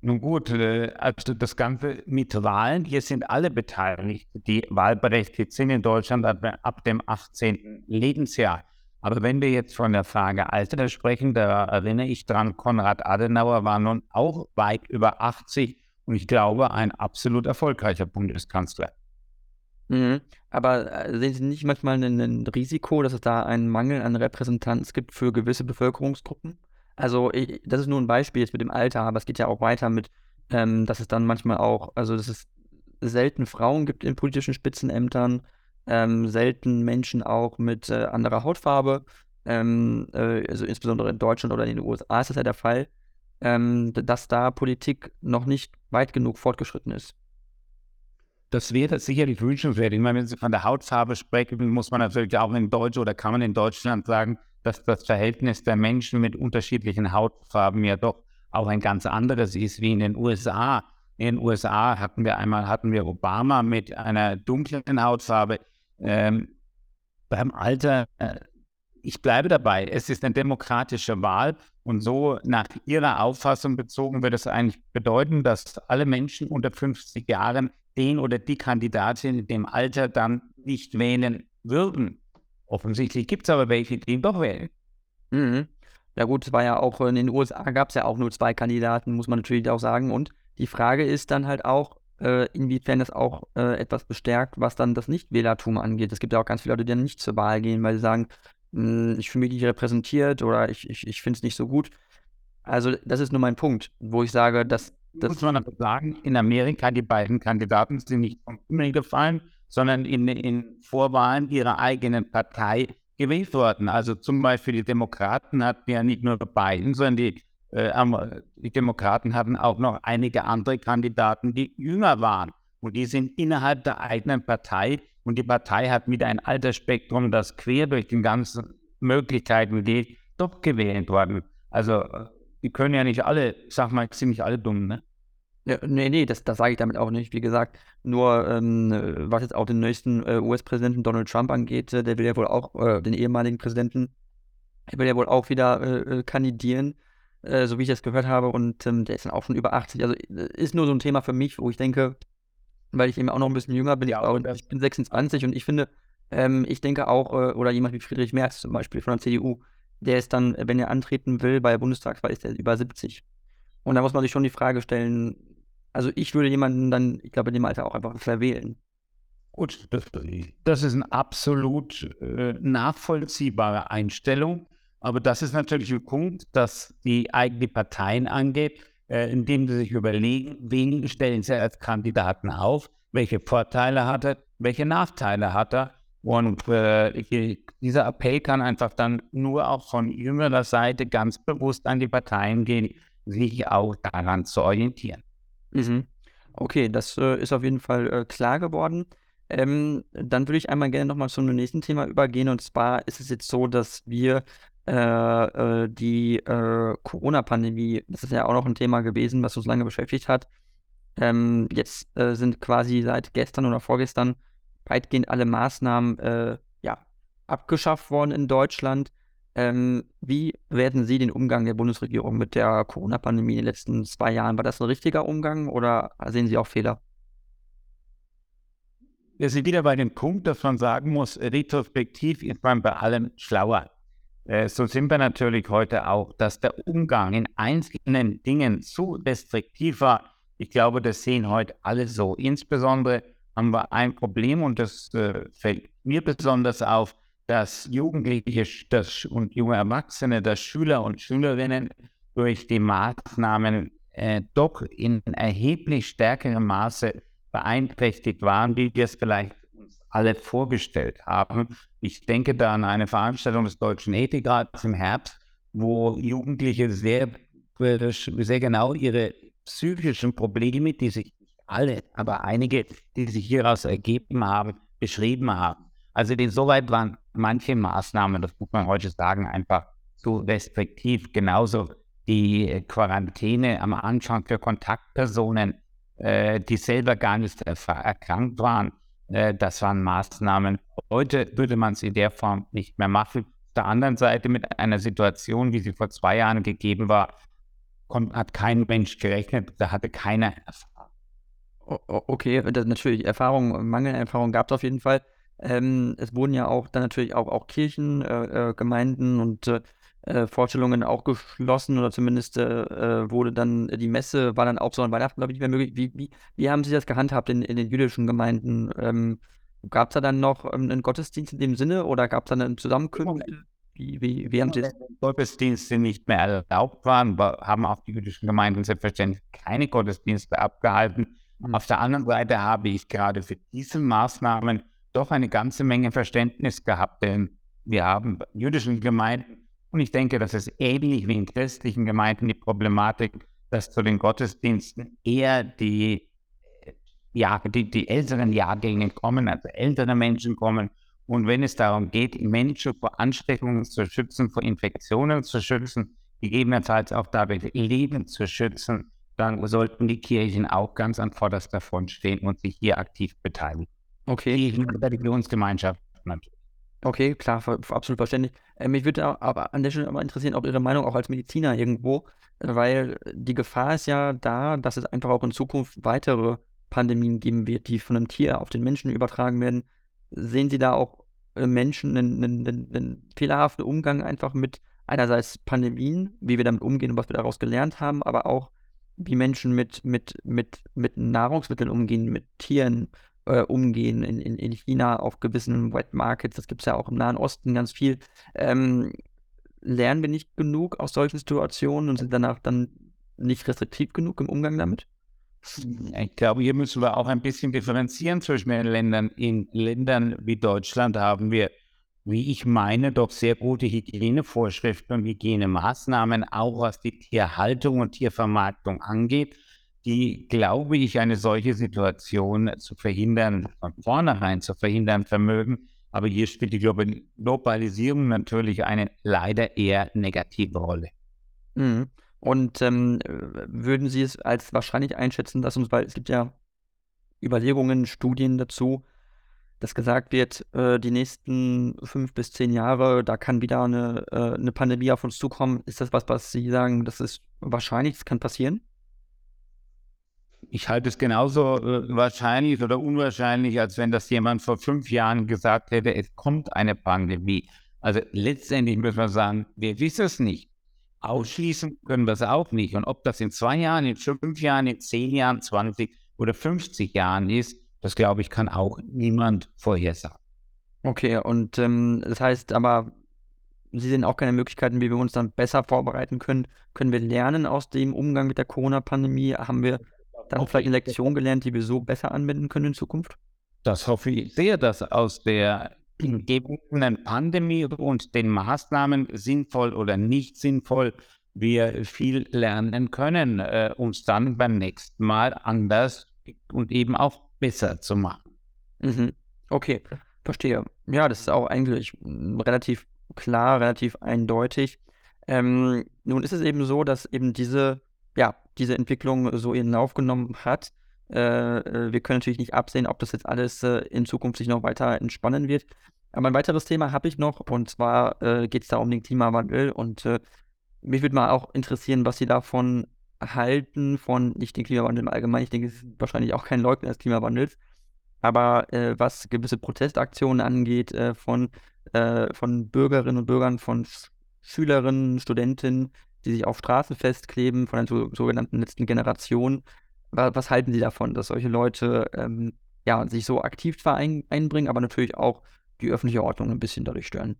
Nun gut, äh, also das Ganze mit Wahlen, hier sind alle beteiligt, die wahlberechtigt sind in Deutschland ab dem 18. Lebensjahr. Aber wenn wir jetzt von der Frage Alter sprechen, da erinnere ich dran, Konrad Adenauer war nun auch weit über 80 und ich glaube ein absolut erfolgreicher Bundeskanzler. Mhm. Aber äh, sehen Sie nicht manchmal ein Risiko, dass es da einen Mangel an Repräsentanz gibt für gewisse Bevölkerungsgruppen? Also, ich, das ist nur ein Beispiel jetzt mit dem Alter, aber es geht ja auch weiter mit, ähm, dass es dann manchmal auch, also dass es selten Frauen gibt in politischen Spitzenämtern, ähm, selten Menschen auch mit äh, anderer Hautfarbe. Ähm, äh, also insbesondere in Deutschland oder in den USA ist das ja der Fall, ähm, dass da Politik noch nicht weit genug fortgeschritten ist. Das wäre sicherlich wünschenswert. Ich meine, wenn Sie von der Hautfarbe sprechen, muss man natürlich auch in Deutschland oder kann man in Deutschland sagen, dass das Verhältnis der Menschen mit unterschiedlichen Hautfarben ja doch auch ein ganz anderes ist wie in den USA. In den USA hatten wir einmal hatten wir Obama mit einer dunklen Hautfarbe. Ähm, beim Alter, äh, ich bleibe dabei, es ist eine demokratische Wahl und so nach Ihrer Auffassung bezogen würde es eigentlich bedeuten, dass alle Menschen unter 50 Jahren den oder die Kandidatin in dem Alter dann nicht wählen würden. Offensichtlich gibt es aber welche, die ihn doch wählen. Mhm. Ja gut, es war ja auch in den USA gab es ja auch nur zwei Kandidaten, muss man natürlich auch sagen. Und die Frage ist dann halt auch, äh, inwiefern das auch äh, etwas bestärkt, was dann das Nichtwählertum angeht. Es gibt ja auch ganz viele Leute, die dann nicht zur Wahl gehen, weil sie sagen, hm, ich fühle mich nicht repräsentiert oder ich, ich, ich finde es nicht so gut. Also das ist nur mein Punkt, wo ich sage, dass... Das muss man aber sagen, in Amerika die beiden Kandidaten sind nicht vom Himmel gefallen, sondern in, in Vorwahlen ihrer eigenen Partei gewählt worden. Also zum Beispiel die Demokraten hatten ja nicht nur Biden, sondern die, äh, die Demokraten hatten auch noch einige andere Kandidaten, die jünger waren. Und die sind innerhalb der eigenen Partei und die Partei hat mit einem Altersspektrum, das quer durch die ganzen Möglichkeiten geht, doch gewählt worden. Also die können ja nicht alle, sag mal, ziemlich alle dumm, ne? Ja, nee, nee, das, das sage ich damit auch nicht. Wie gesagt, nur ähm, was jetzt auch den nächsten äh, US-Präsidenten Donald Trump angeht, äh, der will ja wohl auch, äh, den ehemaligen Präsidenten, der will ja wohl auch wieder äh, äh, kandidieren, äh, so wie ich das gehört habe. Und ähm, der ist dann auch schon über 80. Also ist nur so ein Thema für mich, wo ich denke, weil ich eben auch noch ein bisschen jünger bin, ja, auch, ich bin 26 und ich finde, ähm, ich denke auch, oder jemand wie Friedrich Merz zum Beispiel von der CDU, der ist dann, wenn er antreten will bei der Bundestagswahl, ist er über 70. Und da muss man sich schon die Frage stellen, also ich würde jemanden dann, ich glaube, in dem Alter auch einfach verwählen. Gut, das, das ist eine absolut äh, nachvollziehbare Einstellung. Aber das ist natürlich ein Punkt, dass die eigene Parteien angeht, äh, indem sie sich überlegen, wen stellen sie als Kandidaten auf, welche Vorteile hat er, welche Nachteile hat er. Und äh, dieser Appell kann einfach dann nur auch von jüngerer Seite ganz bewusst an die Parteien gehen, sich auch daran zu orientieren. Mhm. Okay, das äh, ist auf jeden Fall äh, klar geworden. Ähm, dann würde ich einmal gerne nochmal zu einem nächsten Thema übergehen. Und zwar ist es jetzt so, dass wir äh, äh die äh, Corona-Pandemie, das ist ja auch noch ein Thema gewesen, was uns lange beschäftigt hat. Ähm, jetzt äh, sind quasi seit gestern oder vorgestern weitgehend alle Maßnahmen ja, abgeschafft worden in Deutschland. Ähm, wie werden Sie den Umgang der Bundesregierung mit der Corona-Pandemie in den letzten zwei Jahren? War das ein richtiger Umgang oder sehen Sie auch Fehler? Wir sind wieder bei dem Punkt, dass man sagen muss, retrospektiv ist man bei allem schlauer. Äh, so sind wir natürlich heute auch, dass der Umgang in einzelnen Dingen zu restriktiv war. Ich glaube, das sehen heute alle so. Insbesondere haben wir ein Problem und das äh, fällt mir besonders auf dass Jugendliche dass, und junge Erwachsene, dass Schüler und Schülerinnen durch die Maßnahmen äh, doch in erheblich stärkerem Maße beeinträchtigt waren, wie wir es vielleicht uns alle vorgestellt haben. Ich denke da an eine Veranstaltung des Deutschen Ethikrats im Herbst, wo Jugendliche sehr, sehr genau ihre psychischen Probleme, die sich alle, aber einige, die sich hieraus ergeben haben, beschrieben haben. Also insoweit waren manche Maßnahmen, das muss man heute sagen, einfach zu restriktiv. Genauso die Quarantäne am Anfang für Kontaktpersonen, äh, die selber gar nicht erkrankt waren. Äh, das waren Maßnahmen. Heute würde man es in der Form nicht mehr machen. Auf der anderen Seite mit einer Situation, wie sie vor zwei Jahren gegeben war, hat kein Mensch gerechnet, da hatte keiner Erfahrung. Okay, natürlich Erfahrung, Mangelerfahrung gab es auf jeden Fall. Ähm, es wurden ja auch dann natürlich auch, auch Kirchen, äh, äh, Gemeinden und äh, äh Vorstellungen auch geschlossen oder zumindest äh, äh, wurde dann die Messe, war dann auch so an Weihnachten, glaube ich, nicht mehr möglich. Wie, wie, wie haben Sie das gehandhabt in, in den jüdischen Gemeinden? Ähm, gab es da dann noch ähm, einen Gottesdienst in dem Sinne oder gab es dann einen Zusammenkunft? Wie, wie, wie haben Sie das? Gottesdienste nicht mehr erlaubt waren, haben auch die jüdischen Gemeinden selbstverständlich keine Gottesdienste abgehalten. Mhm. Auf der anderen Seite habe ich gerade für diese Maßnahmen doch eine ganze Menge Verständnis gehabt, denn wir haben jüdischen Gemeinden und ich denke, das ist ähnlich wie in christlichen Gemeinden die Problematik, dass zu den Gottesdiensten eher die, ja, die, die älteren Jahrgänge kommen, also ältere Menschen kommen. Und wenn es darum geht, Menschen vor Ansteckungen zu schützen, vor Infektionen zu schützen, gegebenenfalls auch damit Leben zu schützen, dann sollten die Kirchen auch ganz an vorderster Front stehen und sich hier aktiv beteiligen. Okay. Die Religionsgemeinschaft. Okay, klar, absolut verständlich. Äh, mich würde aber an der Stelle mal interessieren, ob Ihre Meinung auch als Mediziner irgendwo, weil die Gefahr ist ja da, dass es einfach auch in Zukunft weitere Pandemien geben wird, die von einem Tier auf den Menschen übertragen werden. Sehen Sie da auch äh, Menschen einen, einen, einen fehlerhaften Umgang einfach mit einerseits Pandemien, wie wir damit umgehen und was wir daraus gelernt haben, aber auch wie Menschen mit, mit, mit, mit Nahrungsmitteln umgehen, mit Tieren äh, umgehen in, in, in China auf gewissen Wet Markets, das gibt es ja auch im Nahen Osten ganz viel. Ähm, lernen wir nicht genug aus solchen Situationen und sind danach dann nicht restriktiv genug im Umgang damit? Ich glaube, hier müssen wir auch ein bisschen differenzieren zwischen den Ländern. In Ländern wie Deutschland haben wir, wie ich meine, doch sehr gute Hygienevorschriften und Hygienemaßnahmen, auch was die Tierhaltung und Tiervermarktung angeht die, glaube ich, eine solche Situation zu verhindern, von vornherein zu verhindern vermögen. Aber hier spielt die Globalisierung natürlich eine leider eher negative Rolle. Mhm. Und ähm, würden Sie es als wahrscheinlich einschätzen, dass uns, weil es gibt ja Überlegungen, Studien dazu, dass gesagt wird, äh, die nächsten fünf bis zehn Jahre, da kann wieder eine, äh, eine Pandemie auf uns zukommen. Ist das was, was Sie sagen, das ist wahrscheinlich, das kann passieren? Ich halte es genauso äh, wahrscheinlich oder unwahrscheinlich, als wenn das jemand vor fünf Jahren gesagt hätte, es kommt eine Pandemie. Also letztendlich müssen wir sagen, wir wissen es nicht. Ausschließen können wir es auch nicht. Und ob das in zwei Jahren, in fünf Jahren, in zehn Jahren, 20 oder 50 Jahren ist, das glaube ich, kann auch niemand vorhersagen. Okay, und ähm, das heißt aber, Sie sehen auch keine Möglichkeiten, wie wir uns dann besser vorbereiten können. Können wir lernen aus dem Umgang mit der Corona-Pandemie? Haben wir dann vielleicht eine Lektion gelernt, die wir so besser anwenden können in Zukunft? Das hoffe ich sehr, dass aus der gegebenen Pandemie und den Maßnahmen sinnvoll oder nicht sinnvoll wir viel lernen können, äh, uns dann beim nächsten Mal anders und eben auch besser zu machen. Mhm. Okay, verstehe. Ja, das ist auch eigentlich relativ klar, relativ eindeutig. Ähm, nun ist es eben so, dass eben diese ja, diese Entwicklung so ihren Lauf genommen hat. Äh, äh, wir können natürlich nicht absehen, ob das jetzt alles äh, in Zukunft sich noch weiter entspannen wird. Aber ein weiteres Thema habe ich noch und zwar äh, geht es da um den Klimawandel und äh, mich würde mal auch interessieren, was Sie davon halten, von nicht den Klimawandel im Allgemeinen. Ich denke, es ist wahrscheinlich auch kein Leugner des Klimawandels, aber äh, was gewisse Protestaktionen angeht von, von Bürgerinnen und Bürgern, von Schülerinnen, Studentinnen, die sich auf Straßen festkleben von der so, sogenannten letzten Generation. Was, was, halten Sie davon, dass solche Leute ähm, ja, sich so aktiv zwar ein, einbringen, aber natürlich auch die öffentliche Ordnung ein bisschen dadurch stören?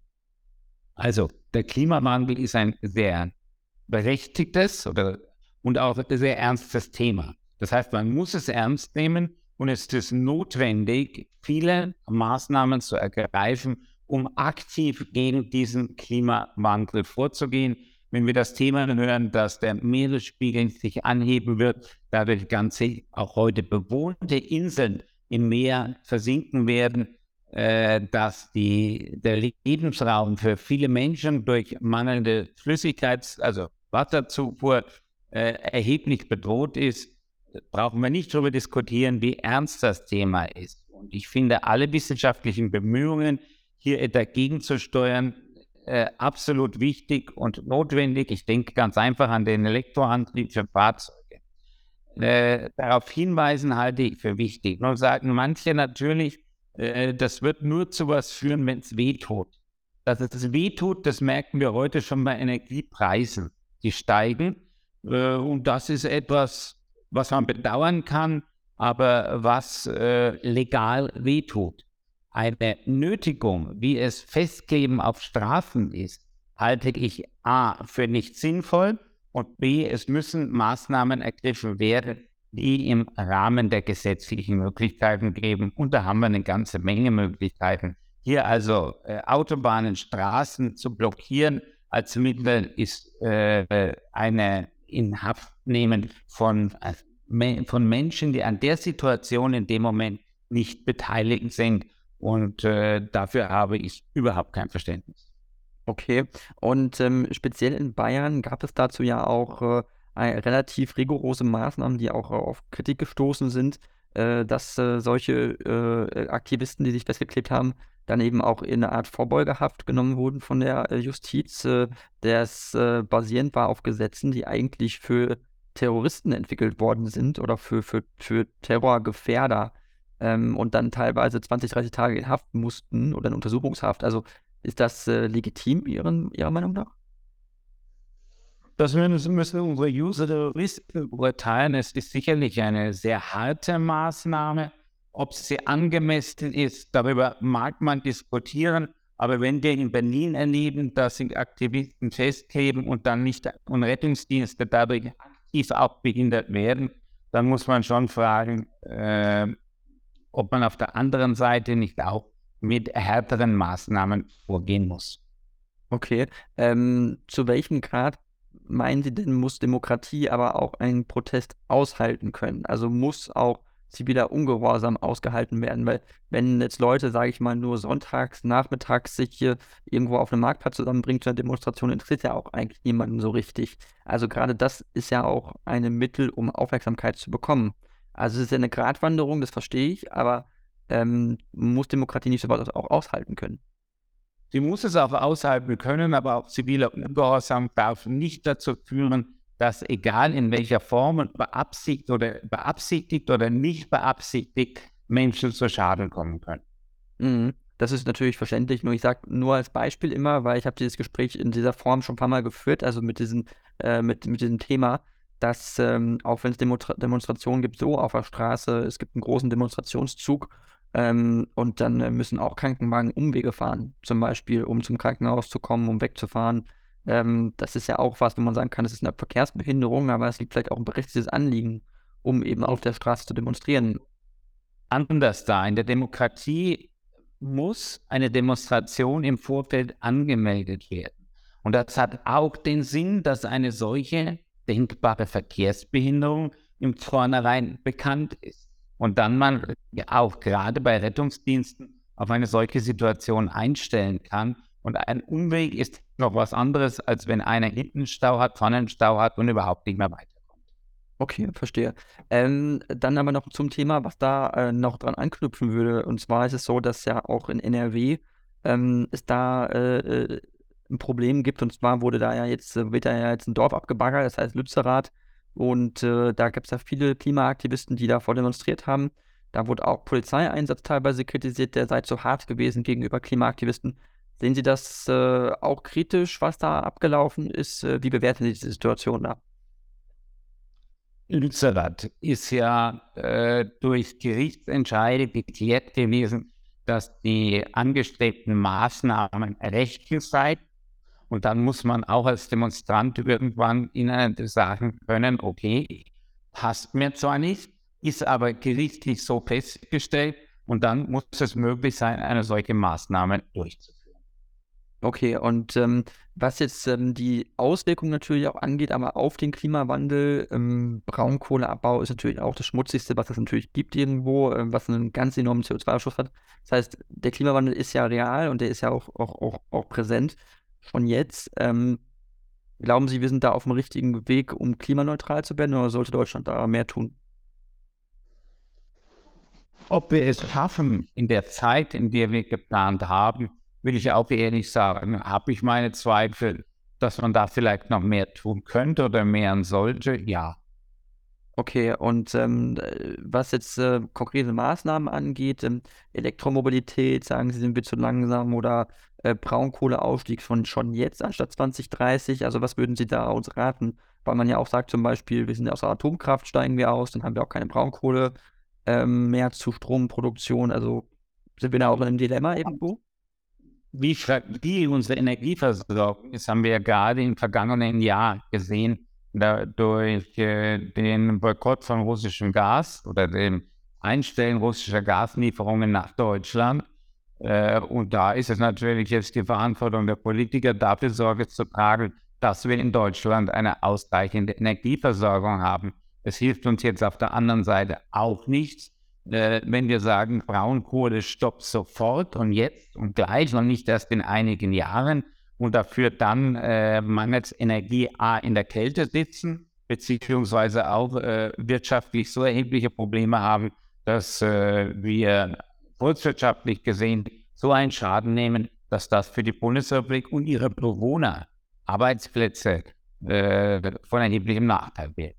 Also, der Klimawandel ist ein sehr berechtigtes oder, und auch sehr ernstes Thema. Das heißt, man muss es ernst nehmen und es ist notwendig, viele Maßnahmen zu ergreifen, um aktiv gegen diesen Klimawandel vorzugehen wenn wir das Thema hören, dass der Meeresspiegel sich anheben wird, dadurch ganze auch heute bewohnte Inseln im Meer versinken werden, äh, dass die, der Lebensraum für viele Menschen durch mangelnde Flüssigkeits-, also Wasserzufuhr äh, erheblich bedroht ist, brauchen wir nicht darüber diskutieren, wie ernst das Thema ist. Und ich finde, alle wissenschaftlichen Bemühungen, hier dagegen zu steuern, äh, absolut wichtig und notwendig. Ich denke ganz einfach an den Elektroantrieb für Fahrzeuge. Äh, darauf hinweisen halte ich für wichtig. Nun sagen manche natürlich, äh, das wird nur zu was führen, wenn es wehtut. Dass es wehtut, das merken wir heute schon bei Energiepreisen. Die steigen. Äh, und das ist etwas, was man bedauern kann, aber was äh, legal wehtut eine Nötigung, wie es Festkleben auf Strafen ist, halte ich A für nicht sinnvoll und B, es müssen Maßnahmen ergriffen werden, die im Rahmen der gesetzlichen Möglichkeiten geben. Und da haben wir eine ganze Menge Möglichkeiten. Hier also äh, Autobahnen, Straßen zu blockieren als Mittel ist äh, eine Inhaftnehmen von, äh, von Menschen, die an der Situation in dem Moment nicht beteiligt sind. Und äh, dafür habe ich überhaupt kein Verständnis. Okay. Und ähm, speziell in Bayern gab es dazu ja auch äh, relativ rigorose Maßnahmen, die auch auf Kritik gestoßen sind, äh, dass äh, solche äh, Aktivisten, die sich festgeklebt haben, dann eben auch in eine Art Vorbeugehaft genommen wurden von der äh, Justiz, äh, das basierend war auf Gesetzen, die eigentlich für Terroristen entwickelt worden sind oder für, für, für Terrorgefährder ähm, und dann teilweise 20, 30 Tage in Haft mussten oder in Untersuchungshaft. Also ist das äh, legitim Ihren, Ihrer Meinung nach? Das müssen unsere User beurteilen. Es ist sicherlich eine sehr harte Maßnahme. Ob sie angemessen ist, darüber mag man diskutieren. Aber wenn wir in Berlin erleben, dass sich Aktivisten festkleben und dann nicht und Rettungsdienste dadurch aktiv auch behindert werden, dann muss man schon fragen, äh, ob man auf der anderen Seite nicht auch mit härteren Maßnahmen vorgehen muss. Okay. Ähm, zu welchem Grad meinen Sie denn, muss Demokratie aber auch einen Protest aushalten können? Also muss auch ziviler Ungehorsam ausgehalten werden, weil wenn jetzt Leute, sage ich mal, nur sonntags, nachmittags sich hier irgendwo auf einem Marktplatz zusammenbringen zu einer Demonstration, interessiert ja auch eigentlich niemanden so richtig. Also gerade das ist ja auch ein Mittel, um Aufmerksamkeit zu bekommen. Also es ist ja eine Gratwanderung, das verstehe ich, aber ähm, muss Demokratie nicht so weit auch aushalten können. Sie muss es auch aushalten können, aber auch ziviler Ungehorsam darf nicht dazu führen, dass egal in welcher Form und beabsichtigt oder, beabsichtigt oder nicht beabsichtigt Menschen zu Schaden kommen können. Mhm. Das ist natürlich verständlich, nur ich sage nur als Beispiel immer, weil ich habe dieses Gespräch in dieser Form schon ein paar Mal geführt, also mit, diesen, äh, mit, mit diesem Thema, dass ähm, auch wenn es Demonstra Demonstrationen gibt, so auf der Straße, es gibt einen großen Demonstrationszug ähm, und dann äh, müssen auch Krankenwagen Umwege fahren, zum Beispiel, um zum Krankenhaus zu kommen, um wegzufahren. Ähm, das ist ja auch was, wo man sagen kann, es ist eine Verkehrsbehinderung, aber es gibt vielleicht auch ein berechtigtes Anliegen, um eben auf der Straße zu demonstrieren. Anders da. In der Demokratie muss eine Demonstration im Vorfeld angemeldet werden. Und das hat auch den Sinn, dass eine solche denkbare Verkehrsbehinderung im Vornherein bekannt ist. Und dann man auch gerade bei Rettungsdiensten auf eine solche Situation einstellen kann. Und ein Umweg ist noch was anderes, als wenn einer hinten einen Stau hat, vorne einen Stau hat und überhaupt nicht mehr weiterkommt. Okay, verstehe. Ähm, dann aber noch zum Thema, was da äh, noch dran anknüpfen würde. Und zwar ist es so, dass ja auch in NRW ähm, es da äh, äh, ein Problem gibt. Und zwar wurde da ja jetzt, äh, wird da ja jetzt ein Dorf abgebaggert, das heißt Lützerath. Und äh, da gibt es ja viele Klimaaktivisten, die davor demonstriert haben. Da wurde auch Polizeieinsatz teilweise kritisiert, der sei zu hart gewesen gegenüber Klimaaktivisten. Sehen Sie das äh, auch kritisch, was da abgelaufen ist? Äh, wie bewerten Sie diese Situation da? Lützerath ist ja äh, durch Gerichtsentscheide geklärt gewesen, dass die angestrebten Maßnahmen rechtlich seien und dann muss man auch als Demonstrant irgendwann ihnen sagen können, okay, passt mir zwar nicht, ist aber gerichtlich so festgestellt und dann muss es möglich sein, eine solche Maßnahme durchzuführen. Okay, und ähm, was jetzt ähm, die Auswirkungen natürlich auch angeht, aber auf den Klimawandel, ähm, Braunkohleabbau ist natürlich auch das Schmutzigste, was es natürlich gibt irgendwo, äh, was einen ganz enormen CO2-Ausstoß hat. Das heißt, der Klimawandel ist ja real und der ist ja auch, auch, auch, auch präsent von jetzt. Ähm, glauben Sie, wir sind da auf dem richtigen Weg, um klimaneutral zu werden, oder sollte Deutschland da mehr tun? Ob wir es schaffen in der Zeit, in der wir geplant haben, will ich auch ehrlich sagen, habe ich meine Zweifel, dass man da vielleicht noch mehr tun könnte oder mehr sollte. Ja. Okay, und ähm, was jetzt äh, konkrete Maßnahmen angeht, ähm, Elektromobilität, sagen Sie, sind wir zu langsam oder äh, Braunkohleausstieg von schon jetzt anstatt 2030? Also was würden Sie da uns raten? Weil man ja auch sagt zum Beispiel, wir sind aus der Atomkraft, steigen wir aus, dann haben wir auch keine Braunkohle ähm, mehr zu Stromproduktion. Also sind wir da auch in einem Dilemma irgendwo? Wie fragil unsere Energieversorgung ist, haben wir ja gerade im vergangenen Jahr gesehen durch äh, den Boykott von russischem Gas oder dem Einstellen russischer Gaslieferungen nach Deutschland. Äh, und da ist es natürlich jetzt die Verantwortung der Politiker, dafür Sorge zu tragen, dass wir in Deutschland eine ausreichende Energieversorgung haben. Es hilft uns jetzt auf der anderen Seite auch nichts, äh, wenn wir sagen, Braunkohle stoppt sofort und jetzt und gleich und nicht erst in einigen Jahren und dafür dann äh, mangels Energie A in der Kälte sitzen, beziehungsweise auch äh, wirtschaftlich so erhebliche Probleme haben, dass äh, wir volkswirtschaftlich gesehen so einen Schaden nehmen, dass das für die Bundesrepublik und ihre Bewohner Arbeitsplätze äh, von erheblichem Nachteil wäre.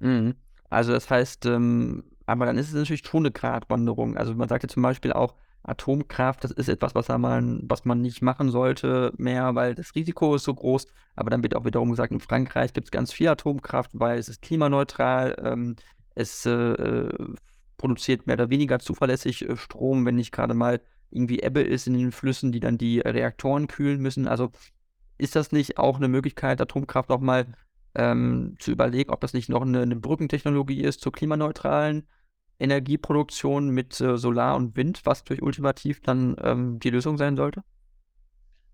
Mhm. Also das heißt, ähm, aber dann ist es natürlich schon eine Gratwanderung. Also man sagt ja zum Beispiel auch, Atomkraft, das ist etwas, was man, was man nicht machen sollte mehr, weil das Risiko ist so groß. Aber dann wird auch wiederum gesagt, in Frankreich gibt es ganz viel Atomkraft, weil es ist klimaneutral. Ähm, es äh, produziert mehr oder weniger zuverlässig äh, Strom, wenn nicht gerade mal irgendwie Ebbe ist in den Flüssen, die dann die Reaktoren kühlen müssen. Also ist das nicht auch eine Möglichkeit, Atomkraft auch mal ähm, zu überlegen, ob das nicht noch eine, eine Brückentechnologie ist zur klimaneutralen Energieproduktion mit äh, Solar und Wind, was natürlich ultimativ dann ähm, die Lösung sein sollte?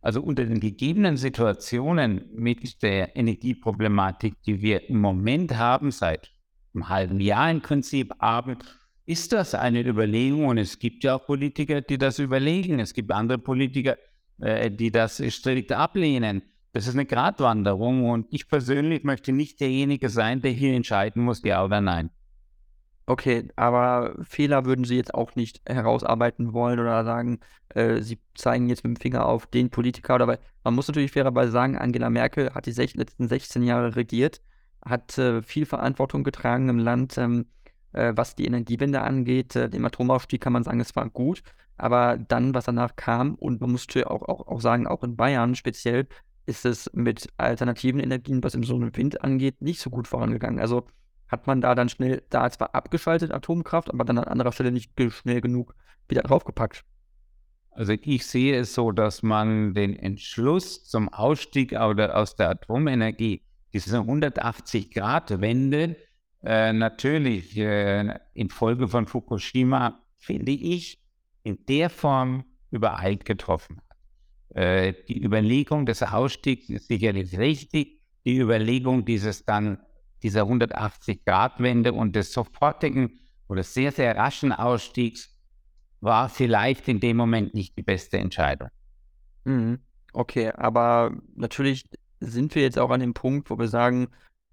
Also unter den gegebenen Situationen mit der Energieproblematik, die wir im Moment haben, seit einem halben Jahr im Prinzip haben, ist das eine Überlegung. Und es gibt ja auch Politiker, die das überlegen. Es gibt andere Politiker, äh, die das strikt ablehnen. Das ist eine Gratwanderung und ich persönlich möchte nicht derjenige sein, der hier entscheiden muss, ja oder nein. Okay, aber Fehler würden Sie jetzt auch nicht herausarbeiten wollen oder sagen, äh, Sie zeigen jetzt mit dem Finger auf den Politiker oder man muss natürlich fairerweise sagen, Angela Merkel hat die sech letzten 16 Jahre regiert, hat äh, viel Verantwortung getragen im Land, ähm, äh, was die Energiewende angeht. Äh, dem Atomausstieg kann man sagen, es war gut, aber dann, was danach kam, und man muss auch, auch, auch sagen, auch in Bayern speziell, ist es mit alternativen Energien, was im Sonne und Wind angeht, nicht so gut vorangegangen. Also hat man da dann schnell, da zwar abgeschaltet Atomkraft, aber dann an anderer Stelle nicht schnell genug wieder draufgepackt. Also ich sehe es so, dass man den Entschluss zum Ausstieg aus der Atomenergie, diese 180-Grad-Wende, äh, natürlich äh, infolge von Fukushima, finde ich, in der Form übereilt getroffen hat. Äh, die Überlegung des Ausstiegs ist sicherlich richtig. Die Überlegung dieses dann dieser 180-Grad-Wende und des sofortigen oder sehr, sehr raschen Ausstiegs war vielleicht in dem Moment nicht die beste Entscheidung. Mhm. Okay, aber natürlich sind wir jetzt auch an dem Punkt, wo wir sagen,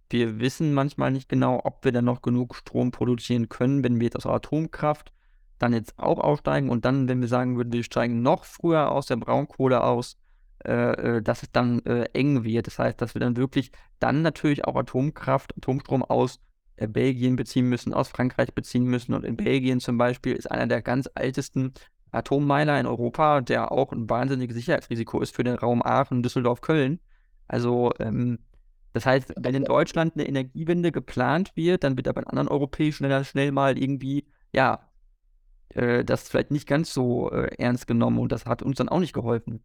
wir wissen manchmal nicht genau, ob wir dann noch genug Strom produzieren können, wenn wir jetzt aus Atomkraft dann jetzt auch aussteigen und dann, wenn wir sagen würden, wir steigen noch früher aus der Braunkohle aus, äh, äh, dass es dann äh, eng wird. Das heißt, dass wir dann wirklich dann natürlich auch Atomkraft, Atomstrom aus äh, Belgien beziehen müssen, aus Frankreich beziehen müssen. Und in Belgien zum Beispiel ist einer der ganz ältesten Atommeiler in Europa, der auch ein wahnsinniges Sicherheitsrisiko ist für den Raum Aachen, Düsseldorf, Köln. Also ähm, das heißt, wenn in Deutschland eine Energiewende geplant wird, dann wird aber in anderen europäischen Ländern schnell mal irgendwie, ja, äh, das vielleicht nicht ganz so äh, ernst genommen und das hat uns dann auch nicht geholfen.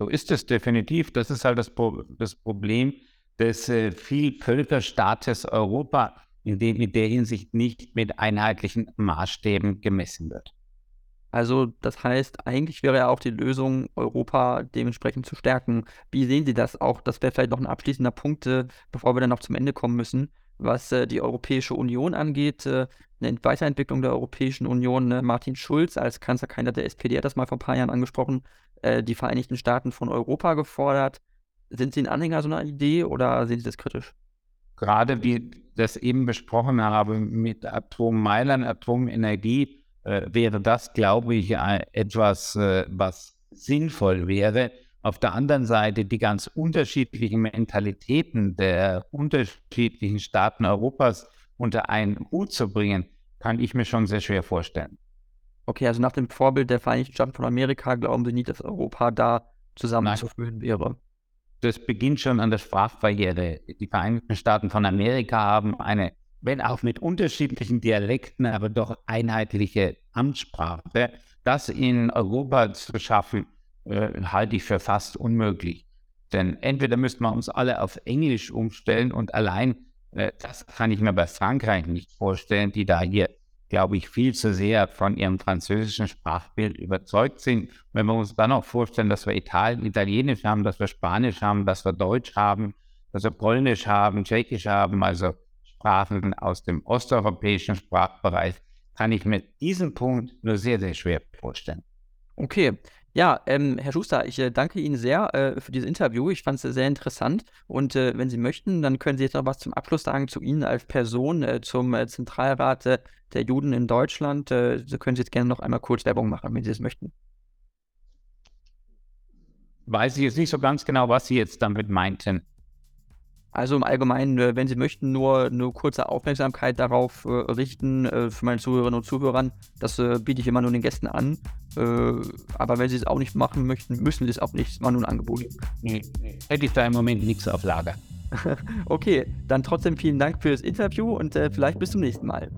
So ist es definitiv. Das ist halt das, Pro das Problem des äh, Vielvölkerstaates Europa, in dem in der Hinsicht nicht mit einheitlichen Maßstäben gemessen wird. Also das heißt, eigentlich wäre ja auch die Lösung, Europa dementsprechend zu stärken. Wie sehen Sie das auch? Das wäre vielleicht noch ein abschließender Punkt, äh, bevor wir dann noch zum Ende kommen müssen, was äh, die Europäische Union angeht. Äh, eine Weiterentwicklung der Europäischen Union. Ne? Martin Schulz als Kanzlerkandidat der SPD hat das mal vor ein paar Jahren angesprochen, äh, die Vereinigten Staaten von Europa gefordert. Sind Sie ein Anhänger so einer Idee oder sehen Sie das kritisch? Gerade wie das eben besprochen habe mit Atommeilern, Atomenergie, äh, wäre das, glaube ich, etwas, äh, was sinnvoll wäre. Auf der anderen Seite die ganz unterschiedlichen Mentalitäten der unterschiedlichen Staaten Europas unter einen Hut zu bringen, kann ich mir schon sehr schwer vorstellen. Okay, also nach dem Vorbild der Vereinigten Staaten von Amerika glauben Sie nicht, dass Europa da zusammenzuführen wäre? Das beginnt schon an der Sprachbarriere. Die Vereinigten Staaten von Amerika haben eine, wenn auch mit unterschiedlichen Dialekten, aber doch einheitliche Amtssprache. Das in Europa zu schaffen, äh, halte ich für fast unmöglich. Denn entweder müssten wir uns alle auf Englisch umstellen und allein äh, das kann ich mir bei Frankreich nicht vorstellen, die da hier, glaube ich, viel zu sehr von ihrem französischen Sprachbild überzeugt sind. Wenn wir uns dann auch vorstellen, dass wir Italien, Italienisch haben, dass wir Spanisch haben, dass wir Deutsch haben, dass wir Polnisch haben, Tschechisch haben, also Sprachen aus dem osteuropäischen Sprachbereich, kann ich mir diesen Punkt nur sehr, sehr schwer vorstellen. Okay, Ja, ähm, Herr Schuster, ich äh, danke Ihnen sehr äh, für dieses Interview. Ich fand es äh, sehr interessant. Und äh, wenn Sie möchten, dann können Sie jetzt noch was zum Abschluss sagen zu Ihnen als Person, äh, zum äh, Zentralrat der Juden in Deutschland. Sie können Sie jetzt gerne noch einmal kurz Werbung machen, wenn Sie es möchten. Weiß ich jetzt nicht so ganz genau, was Sie jetzt damit meinten. Also im Allgemeinen, äh, wenn Sie möchten, nur eine kurze Aufmerksamkeit darauf äh, richten äh, für meine Zuhörerinnen und Zuhörer. Das äh, biete ich immer nur den Gästen an. Äh, aber wenn Sie es auch nicht machen möchten, müssen Sie es auch nicht. Es war nur ein Angebot. Nee, nee. Hätte ich da im Moment nichts auf Lager. okay, dann trotzdem vielen Dank für das Interview und äh, vielleicht bis zum nächsten Mal.